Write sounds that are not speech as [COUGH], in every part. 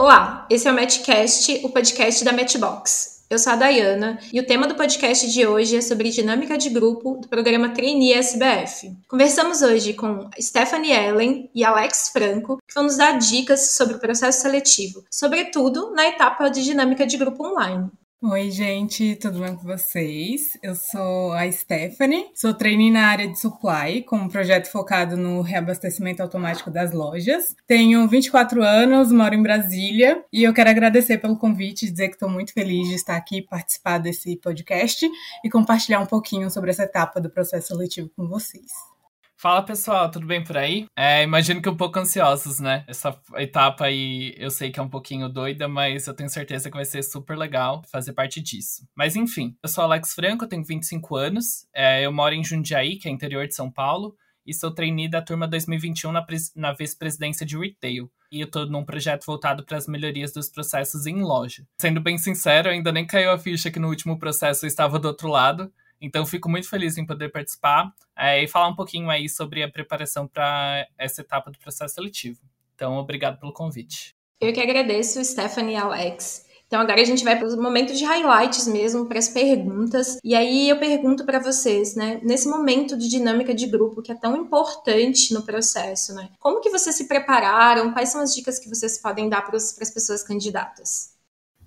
Olá, esse é o Matchcast, o podcast da Matchbox. Eu sou a Dayana e o tema do podcast de hoje é sobre dinâmica de grupo do programa Trainee SBF. Conversamos hoje com Stephanie Ellen e Alex Franco, que vão nos dar dicas sobre o processo seletivo, sobretudo na etapa de dinâmica de grupo online. Oi, gente, tudo bem com vocês? Eu sou a Stephanie, sou trainee na área de supply, com um projeto focado no reabastecimento automático das lojas. Tenho 24 anos, moro em Brasília e eu quero agradecer pelo convite e dizer que estou muito feliz de estar aqui participar desse podcast e compartilhar um pouquinho sobre essa etapa do processo seletivo com vocês. Fala pessoal, tudo bem por aí? É, imagino que um pouco ansiosos, né? Essa etapa aí eu sei que é um pouquinho doida, mas eu tenho certeza que vai ser super legal fazer parte disso. Mas enfim, eu sou Alex Franco, tenho 25 anos, é, eu moro em Jundiaí, que é interior de São Paulo, e sou trainee da turma 2021 na, na vice-presidência de retail. E eu tô num projeto voltado para as melhorias dos processos em loja. Sendo bem sincero, ainda nem caiu a ficha que no último processo eu estava do outro lado, então, fico muito feliz em poder participar é, e falar um pouquinho aí sobre a preparação para essa etapa do processo seletivo. Então, obrigado pelo convite. Eu que agradeço, Stephanie e Alex. Então, agora a gente vai para os momentos de highlights mesmo, para as perguntas. E aí eu pergunto para vocês, né, nesse momento de dinâmica de grupo que é tão importante no processo, né, como que vocês se prepararam? Quais são as dicas que vocês podem dar para as pessoas candidatas?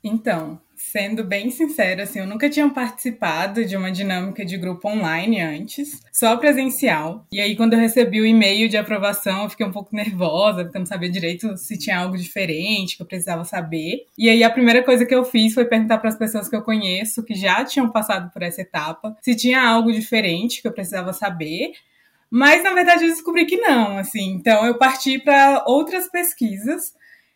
Então, sendo bem sincera, assim, eu nunca tinha participado de uma dinâmica de grupo online antes, só presencial. E aí, quando eu recebi o e-mail de aprovação, eu fiquei um pouco nervosa, porque eu não sabia direito se tinha algo diferente que eu precisava saber. E aí, a primeira coisa que eu fiz foi perguntar para as pessoas que eu conheço, que já tinham passado por essa etapa, se tinha algo diferente que eu precisava saber. Mas, na verdade, eu descobri que não, assim. Então, eu parti para outras pesquisas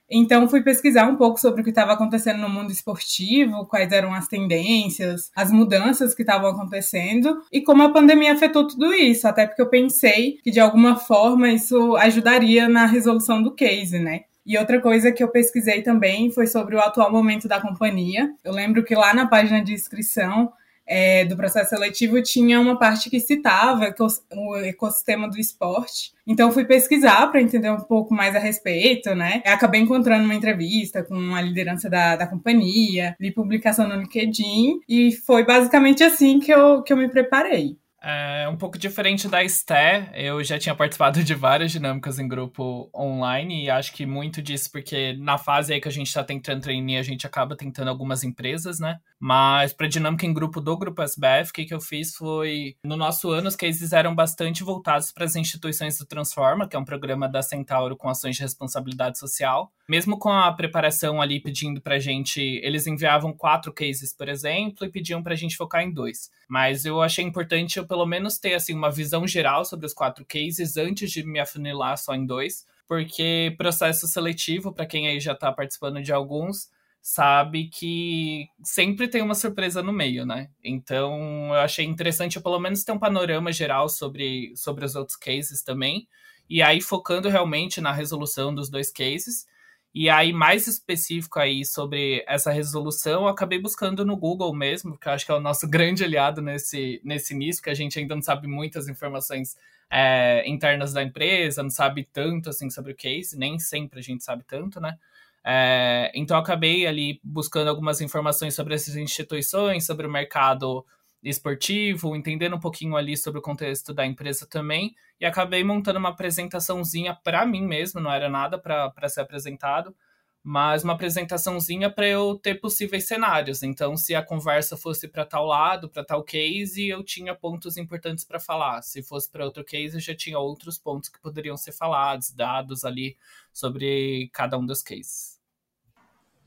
então fui pesquisar um pouco sobre o que estava acontecendo no mundo esportivo, quais eram as tendências, as mudanças que estavam acontecendo e como a pandemia afetou tudo isso, até porque eu pensei que de alguma forma isso ajudaria na resolução do case, né? E outra coisa que eu pesquisei também foi sobre o atual momento da companhia. Eu lembro que lá na página de inscrição é, do processo seletivo tinha uma parte que citava o ecossistema do esporte. Então fui pesquisar para entender um pouco mais a respeito, né? Acabei encontrando uma entrevista com a liderança da, da companhia, li publicação no LinkedIn e foi basicamente assim que eu, que eu me preparei. É um pouco diferente da Esté, eu já tinha participado de várias dinâmicas em grupo online e acho que muito disso porque na fase aí que a gente está tentando treinar, a gente acaba tentando algumas empresas, né? Mas para dinâmica em grupo do grupo SBF, o que, que eu fiz foi no nosso ano os cases eram bastante voltados para as instituições do Transforma, que é um programa da Centauro com ações de responsabilidade social. Mesmo com a preparação ali pedindo pra gente, eles enviavam quatro cases, por exemplo, e pediam pra gente focar em dois. Mas eu achei importante eu pelo menos ter assim uma visão geral sobre os quatro cases antes de me afunilar só em dois, porque processo seletivo, para quem aí já está participando de alguns, sabe que sempre tem uma surpresa no meio, né? Então eu achei interessante eu pelo menos ter um panorama geral sobre, sobre os outros cases também. E aí focando realmente na resolução dos dois cases. E aí, mais específico aí sobre essa resolução, eu acabei buscando no Google mesmo, que eu acho que é o nosso [LAUGHS] grande aliado nesse, nesse início, que a gente ainda não sabe muitas informações é, internas da empresa, não sabe tanto assim sobre o case, nem sempre a gente sabe tanto, né? É, então, acabei ali buscando algumas informações sobre essas instituições, sobre o mercado esportivo, entendendo um pouquinho ali sobre o contexto da empresa também, e acabei montando uma apresentaçãozinha para mim mesmo, não era nada para ser apresentado, mas uma apresentaçãozinha para eu ter possíveis cenários. Então, se a conversa fosse para tal lado, para tal case, eu tinha pontos importantes para falar. Se fosse para outro case, eu já tinha outros pontos que poderiam ser falados, dados ali sobre cada um dos cases.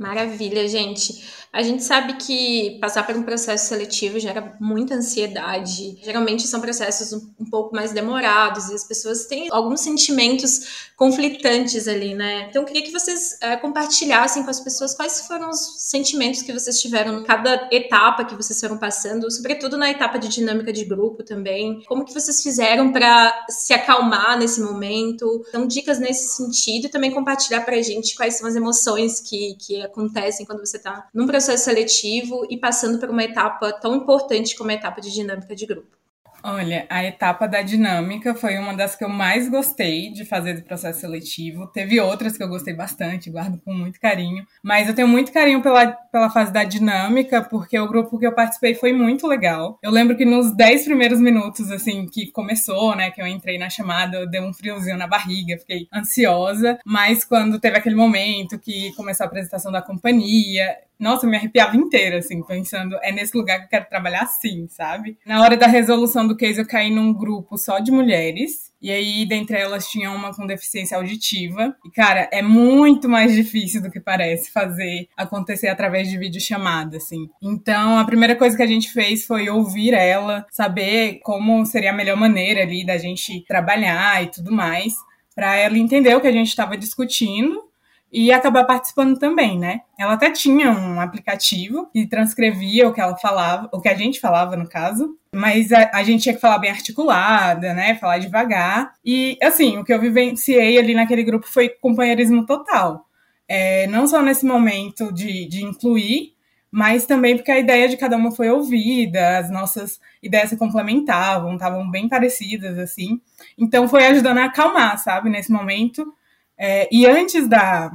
Maravilha, gente. A gente sabe que passar por um processo seletivo gera muita ansiedade. Geralmente são processos um, pouco mais demorados e as pessoas têm alguns sentimentos conflitantes ali, né? Então, eu queria que vocês é, compartilhassem com as pessoas quais foram os sentimentos que vocês tiveram em cada etapa que vocês foram passando, sobretudo na etapa de dinâmica de grupo também. Como que vocês fizeram para se acalmar nesse momento? Então, dicas nesse sentido e também compartilhar para a gente quais são as emoções que, que acontecem quando você está num processo seletivo e passando por uma etapa tão importante como a etapa de dinâmica de grupo. Olha, a etapa da dinâmica foi uma das que eu mais gostei de fazer do processo seletivo. Teve outras que eu gostei bastante, guardo com muito carinho. Mas eu tenho muito carinho pela, pela fase da dinâmica, porque o grupo que eu participei foi muito legal. Eu lembro que nos 10 primeiros minutos, assim, que começou, né, que eu entrei na chamada, eu dei um friozinho na barriga, fiquei ansiosa. Mas quando teve aquele momento que começou a apresentação da companhia, nossa, eu me arrepiava inteira, assim, pensando, é nesse lugar que eu quero trabalhar assim, sabe? Na hora da resolução case, eu caí num grupo só de mulheres. E aí, dentre elas, tinha uma com deficiência auditiva. E, cara, é muito mais difícil do que parece fazer acontecer através de videochamada, assim. Então, a primeira coisa que a gente fez foi ouvir ela, saber como seria a melhor maneira ali da gente trabalhar e tudo mais, para ela entender o que a gente estava discutindo e acabar participando também, né? Ela até tinha um aplicativo que transcrevia o que ela falava, o que a gente falava no caso, mas a, a, gente tinha que falar bem articulada, né? Falar devagar. E assim, o que eu vivenciei ali naquele grupo foi companheirismo total. É, não só nesse momento de, de incluir, mas também porque a ideia de cada uma foi ouvida, as nossas ideias se complementavam, estavam bem parecidas, assim. Então foi ajudando a acalmar, sabe, nesse momento é, e antes da,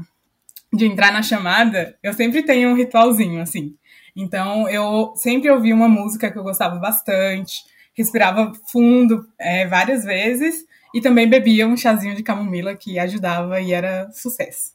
de entrar na chamada, eu sempre tenho um ritualzinho, assim. Então, eu sempre ouvi uma música que eu gostava bastante, respirava fundo é, várias vezes e também bebia um chazinho de camomila que ajudava e era sucesso.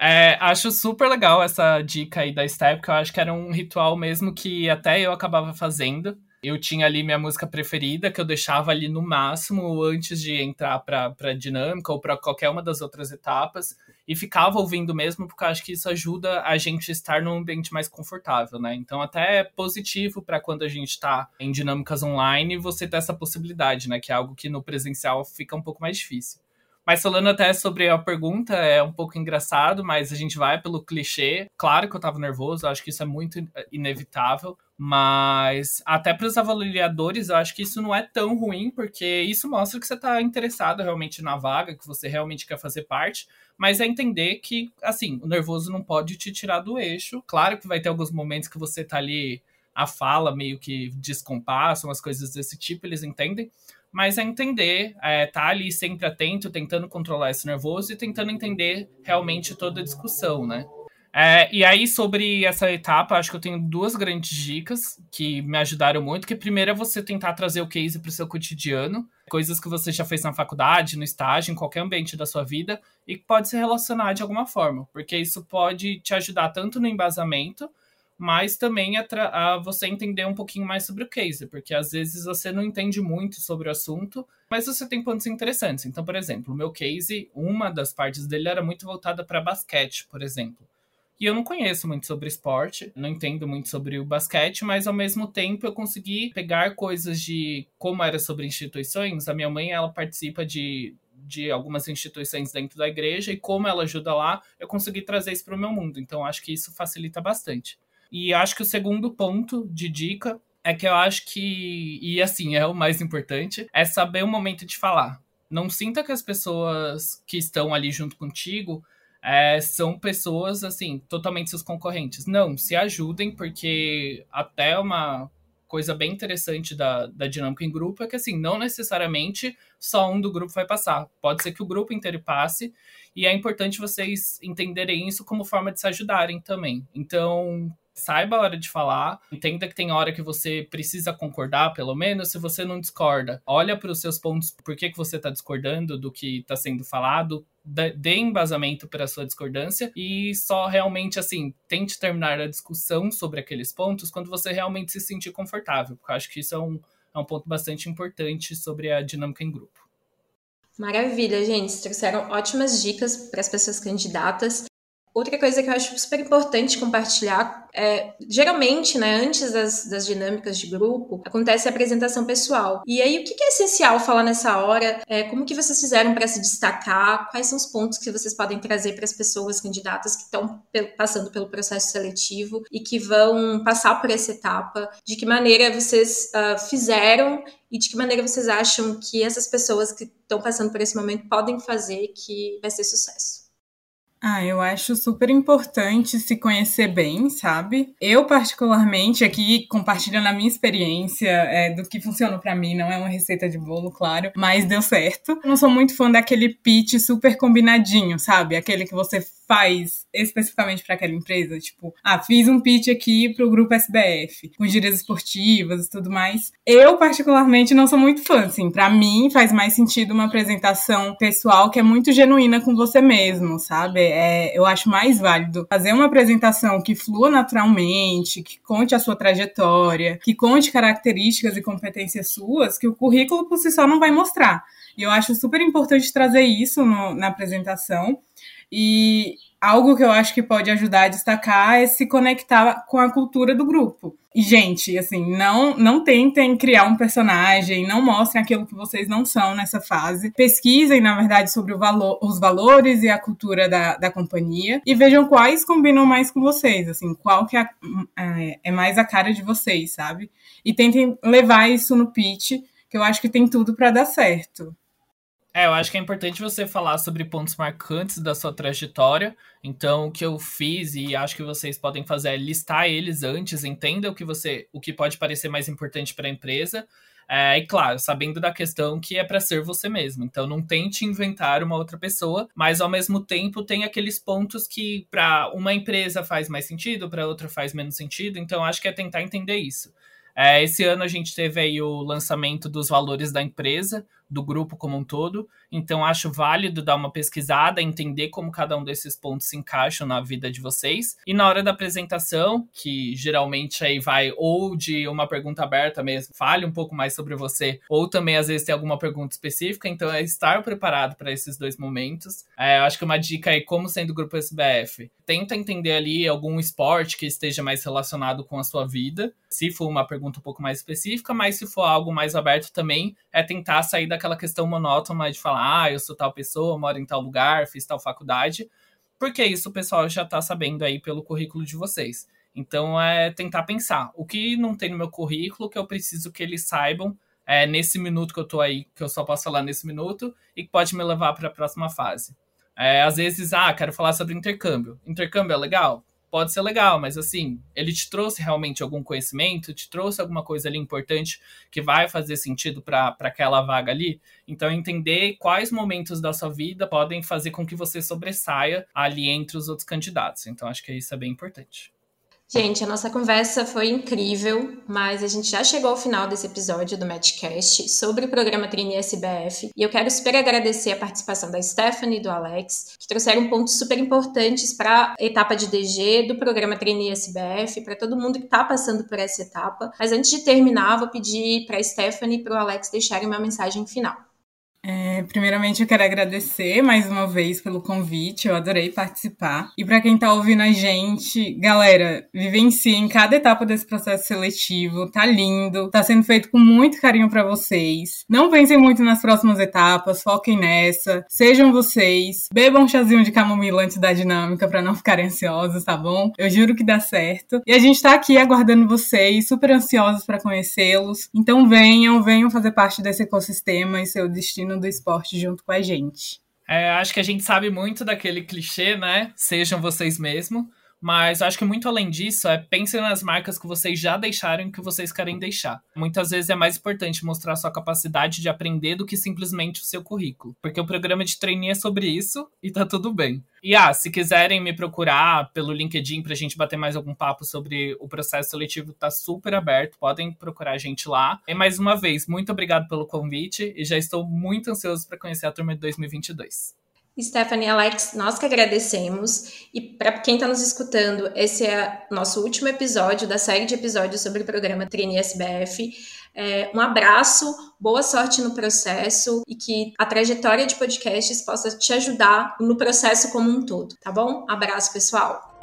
É, acho super legal essa dica aí da Step, que eu acho que era um ritual mesmo que até eu acabava fazendo eu tinha ali minha música preferida, que eu deixava ali no máximo antes de entrar pra, pra dinâmica ou para qualquer uma das outras etapas, e ficava ouvindo mesmo, porque eu acho que isso ajuda a gente estar num ambiente mais confortável, né? Então, até é positivo para quando a gente está em dinâmicas online, você ter essa possibilidade, né? Que é algo que no presencial fica um pouco mais difícil. Mas falando até sobre a pergunta, é um pouco engraçado, mas a gente vai pelo clichê. Claro que eu tava nervoso, acho que isso é muito inevitável. Mas até para os avaliadores, eu acho que isso não é tão ruim, porque isso mostra que você está interessado realmente na vaga, que você realmente quer fazer parte. Mas é entender que, assim, o nervoso não pode te tirar do eixo. Claro que vai ter alguns momentos que você tá ali, a fala meio que descompassa, umas coisas desse tipo, eles entendem mas é entender, é, tá ali sempre atento, tentando controlar esse nervoso e tentando entender realmente toda a discussão, né? É, e aí, sobre essa etapa, acho que eu tenho duas grandes dicas que me ajudaram muito. Que primeiro é você tentar trazer o case para o seu cotidiano, coisas que você já fez na faculdade, no estágio, em qualquer ambiente da sua vida, e que pode se relacionar de alguma forma, porque isso pode te ajudar tanto no embasamento, mas também a, a, você entender um pouquinho mais sobre o case, porque às vezes você não entende muito sobre o assunto, mas você tem pontos interessantes. Então, por exemplo, o meu case, uma das partes dele era muito voltada para basquete, por exemplo. E eu não conheço muito sobre esporte, não entendo muito sobre o basquete, mas ao mesmo tempo eu consegui pegar coisas de como era sobre instituições. A minha mãe, ela participa de, de algumas instituições dentro da igreja e como ela ajuda lá, eu consegui trazer isso para o meu mundo. Então acho que isso facilita bastante. E acho que o segundo ponto de dica é que eu acho que, e assim, é o mais importante, é saber o momento de falar. Não sinta que as pessoas que estão ali junto contigo é, são pessoas, assim, totalmente seus concorrentes. Não, se ajudem, porque até uma coisa bem interessante da, da dinâmica em grupo é que, assim, não necessariamente só um do grupo vai passar. Pode ser que o grupo inteiro passe, e é importante vocês entenderem isso como forma de se ajudarem também. Então, saiba a hora de falar, entenda que tem hora que você precisa concordar, pelo menos, se você não discorda. Olha para os seus pontos, por que, que você está discordando do que está sendo falado, dê embasamento para sua discordância e só realmente, assim, tente terminar a discussão sobre aqueles pontos quando você realmente se sentir confortável, porque eu acho que isso é um, é um ponto bastante importante sobre a dinâmica em grupo. Maravilha, gente. Trouxeram ótimas dicas para as pessoas candidatas. Outra coisa que eu acho super importante compartilhar é, geralmente, né, antes das, das dinâmicas de grupo, acontece a apresentação pessoal. E aí, o que é essencial falar nessa hora? É, como que vocês fizeram para se destacar? Quais são os pontos que vocês podem trazer para as pessoas candidatas que estão passando pelo processo seletivo e que vão passar por essa etapa? De que maneira vocês uh, fizeram e de que maneira vocês acham que essas pessoas que estão passando por esse momento podem fazer que vai ser sucesso? Ah, eu acho super importante se conhecer bem, sabe? Eu, particularmente, aqui compartilhando a minha experiência é, do que funcionou para mim, não é uma receita de bolo, claro, mas deu certo. Eu não sou muito fã daquele pitch super combinadinho, sabe? Aquele que você faz especificamente para aquela empresa, tipo, ah, fiz um pitch aqui pro grupo SBF, com gírias esportivas e tudo mais. Eu particularmente não sou muito fã, assim, para mim faz mais sentido uma apresentação pessoal que é muito genuína com você mesmo, sabe? É, eu acho mais válido fazer uma apresentação que flua naturalmente, que conte a sua trajetória, que conte características e competências suas que o currículo por si só não vai mostrar. E eu acho super importante trazer isso no, na apresentação. E algo que eu acho que pode ajudar a destacar é se conectar com a cultura do grupo. E, gente, assim, não, não tentem criar um personagem, não mostrem aquilo que vocês não são nessa fase. Pesquisem, na verdade, sobre valor, os valores e a cultura da, da companhia e vejam quais combinam mais com vocês, assim, qual que é, é, é mais a cara de vocês, sabe? E tentem levar isso no pitch, que eu acho que tem tudo para dar certo. É, eu acho que é importante você falar sobre pontos marcantes da sua trajetória. Então, o que eu fiz e acho que vocês podem fazer é listar eles antes, entenda o que você, o que pode parecer mais importante para a empresa. É, e claro, sabendo da questão que é para ser você mesmo. Então, não tente inventar uma outra pessoa, mas ao mesmo tempo tem aqueles pontos que para uma empresa faz mais sentido, para outra faz menos sentido. Então, acho que é tentar entender isso. É, esse ano a gente teve aí o lançamento dos valores da empresa, do grupo como um todo. Então, acho válido dar uma pesquisada, entender como cada um desses pontos se encaixam na vida de vocês. E na hora da apresentação, que geralmente aí vai ou de uma pergunta aberta mesmo, fale um pouco mais sobre você, ou também às vezes tem alguma pergunta específica. Então, é estar preparado para esses dois momentos. É, acho que uma dica aí, como sendo grupo SBF, tenta entender ali algum esporte que esteja mais relacionado com a sua vida, se for uma pergunta um pouco mais específica, mas se for algo mais aberto também, é tentar sair daquela questão monótona de falar, ah, eu sou tal pessoa, moro em tal lugar, fiz tal faculdade, porque isso o pessoal já tá sabendo aí pelo currículo de vocês. Então é tentar pensar o que não tem no meu currículo que eu preciso que eles saibam é, nesse minuto que eu tô aí, que eu só posso falar nesse minuto, e que pode me levar para a próxima fase. É, às vezes, ah, quero falar sobre intercâmbio. Intercâmbio é legal? Pode ser legal, mas assim, ele te trouxe realmente algum conhecimento, te trouxe alguma coisa ali importante que vai fazer sentido para aquela vaga ali. Então, entender quais momentos da sua vida podem fazer com que você sobressaia ali entre os outros candidatos. Então, acho que isso é bem importante. Gente, a nossa conversa foi incrível, mas a gente já chegou ao final desse episódio do Matchcast sobre o programa Trini SBF e eu quero super agradecer a participação da Stephanie e do Alex, que trouxeram pontos super importantes para a etapa de DG do programa Trini SBF, para todo mundo que está passando por essa etapa. Mas antes de terminar, vou pedir para a Stephanie e para o Alex deixarem uma mensagem final. É, primeiramente, eu quero agradecer mais uma vez pelo convite, eu adorei participar. E para quem tá ouvindo a gente, galera, vivenciem cada etapa desse processo seletivo, tá lindo, tá sendo feito com muito carinho para vocês. Não pensem muito nas próximas etapas, foquem nessa, sejam vocês, bebam um chazinho de camomila antes da dinâmica para não ficarem ansiosos, tá bom? Eu juro que dá certo. E a gente tá aqui aguardando vocês, super ansiosos para conhecê-los. Então venham, venham fazer parte desse ecossistema e seu destino do esporte junto com a gente. É, acho que a gente sabe muito daquele clichê, né? Sejam vocês mesmos. Mas acho que muito além disso, é pensem nas marcas que vocês já deixaram e que vocês querem deixar. Muitas vezes é mais importante mostrar sua capacidade de aprender do que simplesmente o seu currículo. Porque o programa de trainee é sobre isso e tá tudo bem. E ah, se quiserem me procurar pelo LinkedIn pra gente bater mais algum papo sobre o processo seletivo, tá super aberto. Podem procurar a gente lá. E mais uma vez, muito obrigado pelo convite e já estou muito ansioso para conhecer a turma de 2022. Stephanie Alex, nós que agradecemos. E para quem está nos escutando, esse é nosso último episódio da série de episódios sobre o programa Trini SBF. É, um abraço, boa sorte no processo e que a trajetória de podcasts possa te ajudar no processo como um todo, tá bom? Abraço, pessoal!